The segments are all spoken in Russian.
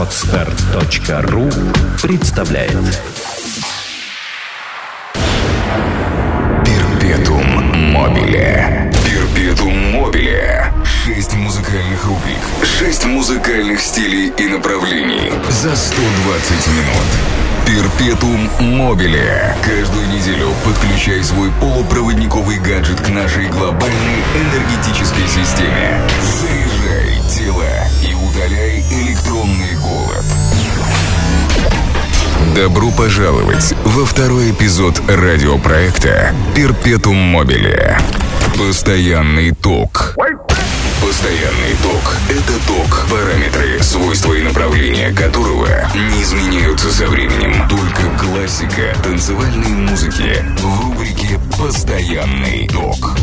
Отстар.ру представляет Перпетум мобиле. Перпетум мобиле. Шесть музыкальных рубрик. Шесть музыкальных стилей и направлений. За 120 минут. Перпетум мобиле. Каждую неделю подключай свой полупроводниковый гаджет к нашей глобальной энергетической системе. Заряжай тело и удаляй Добро пожаловать во второй эпизод радиопроекта «Перпетум мобиле». Постоянный ток. Постоянный ток – это ток, параметры, свойства и направления которого не изменяются со временем. Только классика танцевальной музыки в рубрике «Постоянный ток».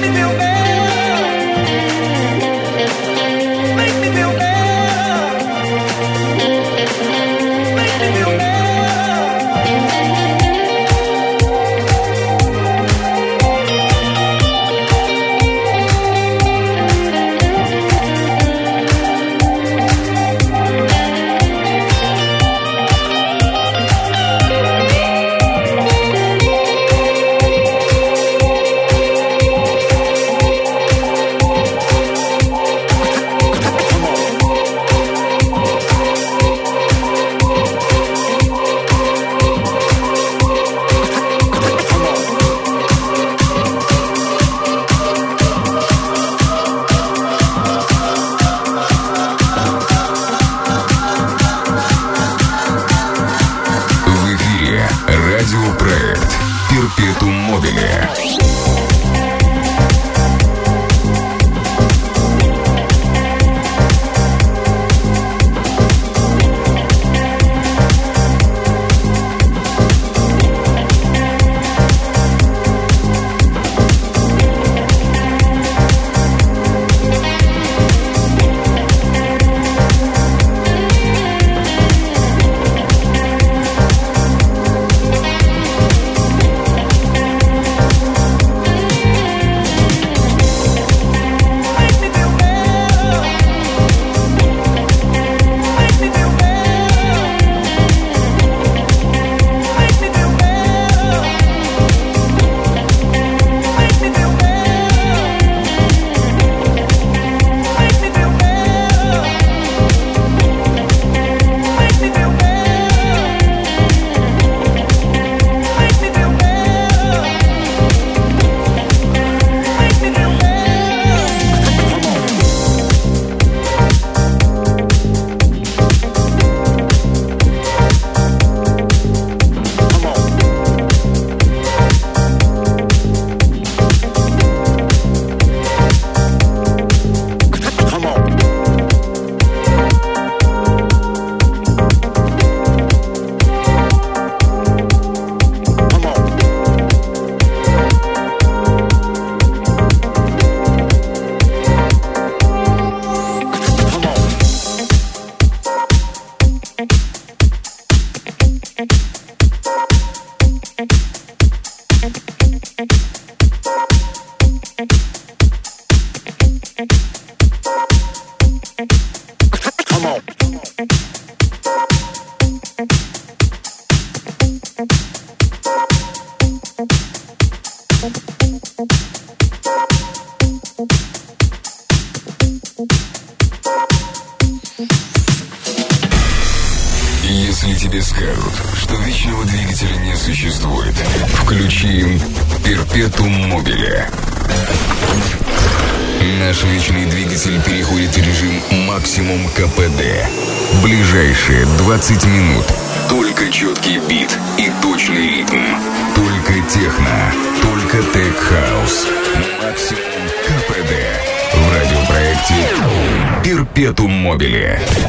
meu Deus Перпетум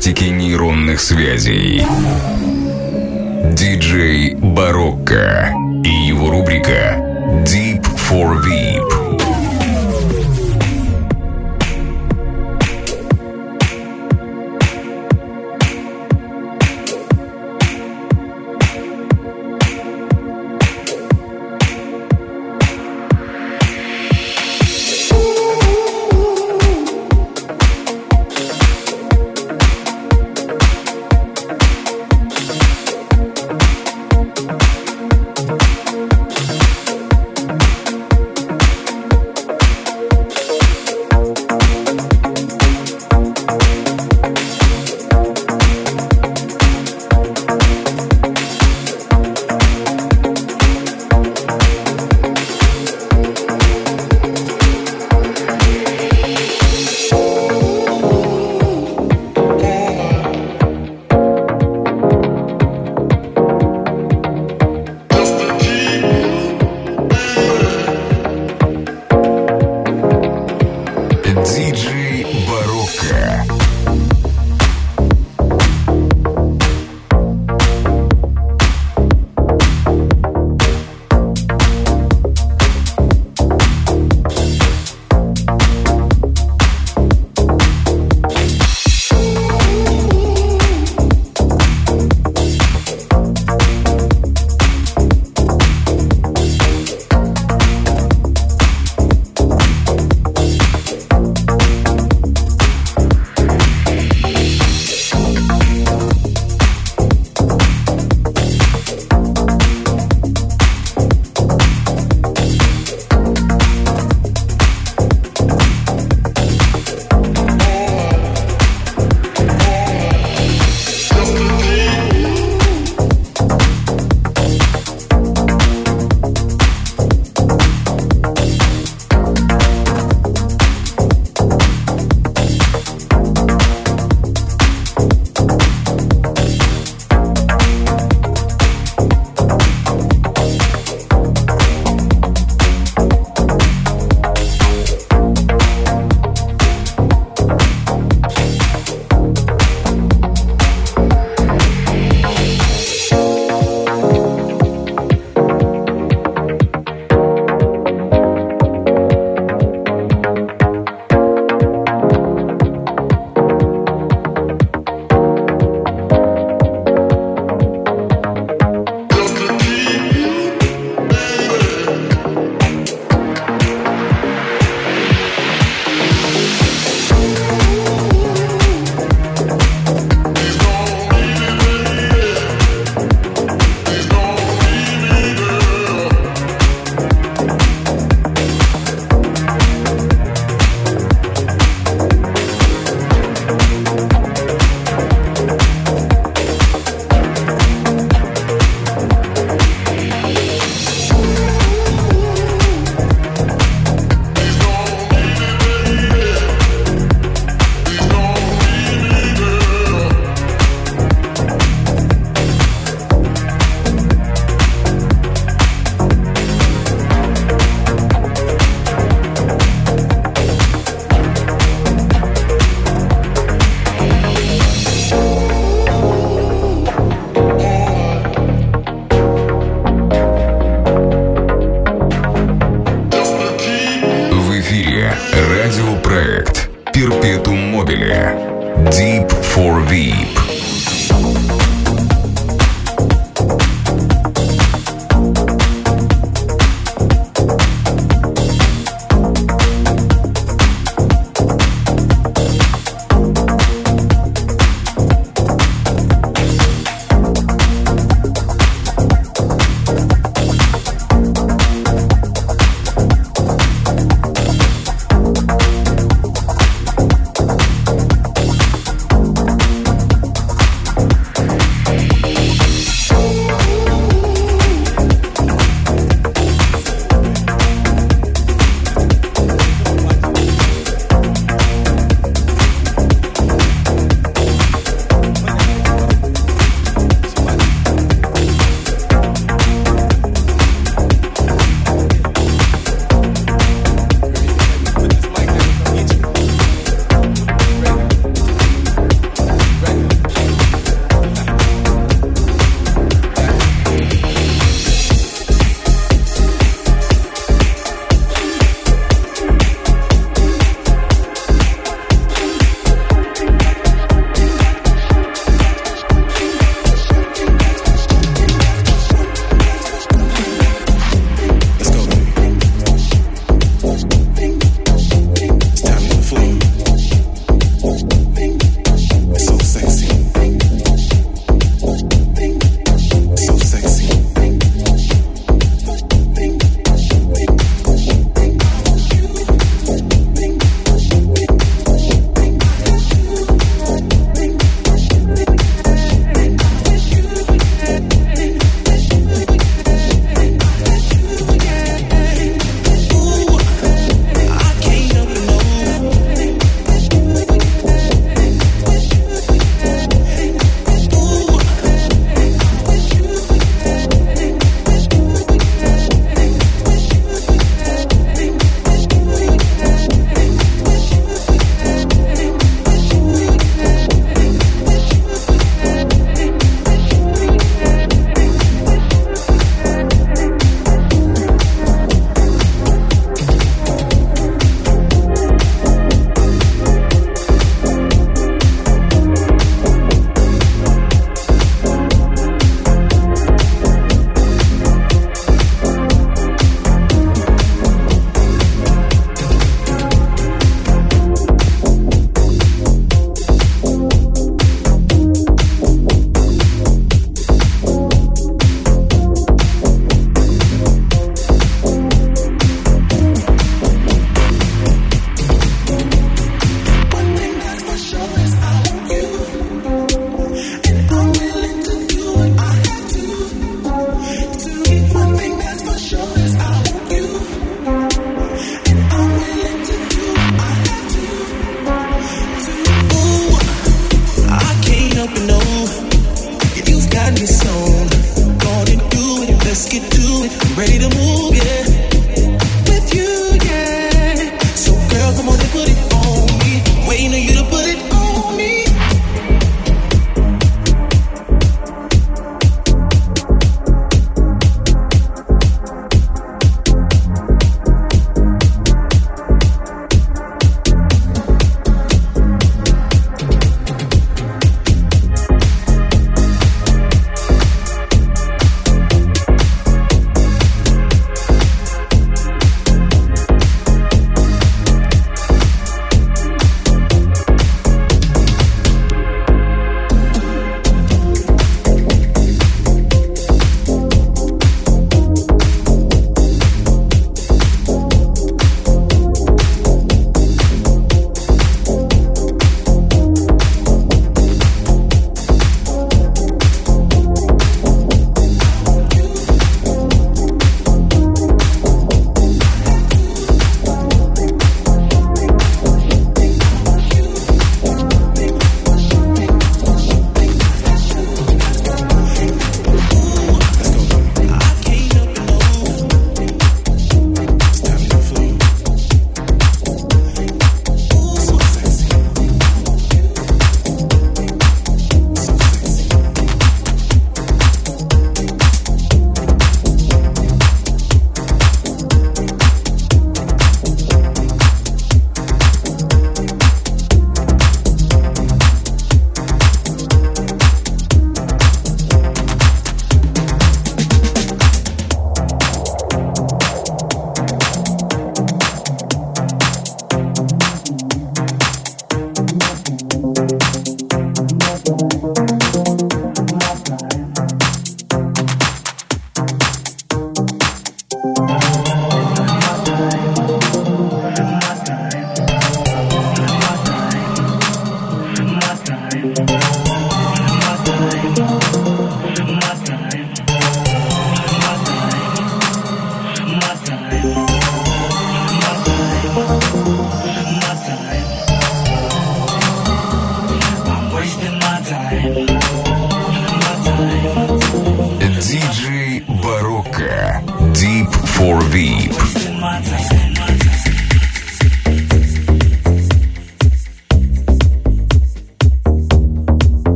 профилактики нейронных связей. Диджей Барокко и его рубрика Deep for VIP.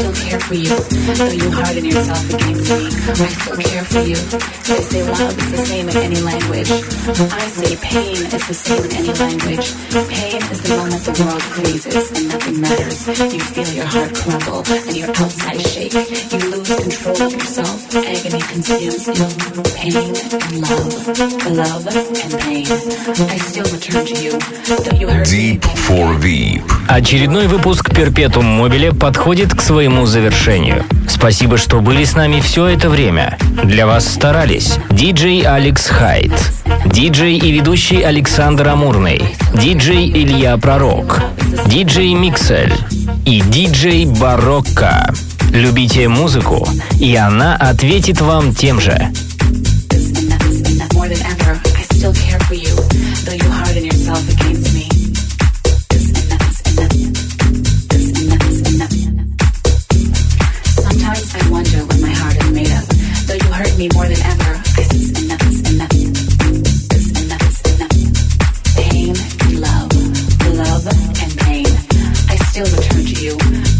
still care for you, though you harden yourself against me. I still care for you. They say love is the same in any language. I say pain is the same in any language. Pain is the moment the world freezes and nothing matters. You feel your heart crumble and your outside shake. You lose control of yourself. Agony consumes you. Pain and love. Love and pain. I still return to you, though you hurt Deep me. for Veep. Очередной выпуск Перпетум Мобиле подходит к своему завершению. Спасибо, что были с нами все это время. Для вас старались диджей Алекс Хайт, диджей и ведущий Александр Амурный, диджей Илья Пророк, диджей Миксель и диджей Барокко. Любите музыку, и она ответит вам тем же. I'll return to you.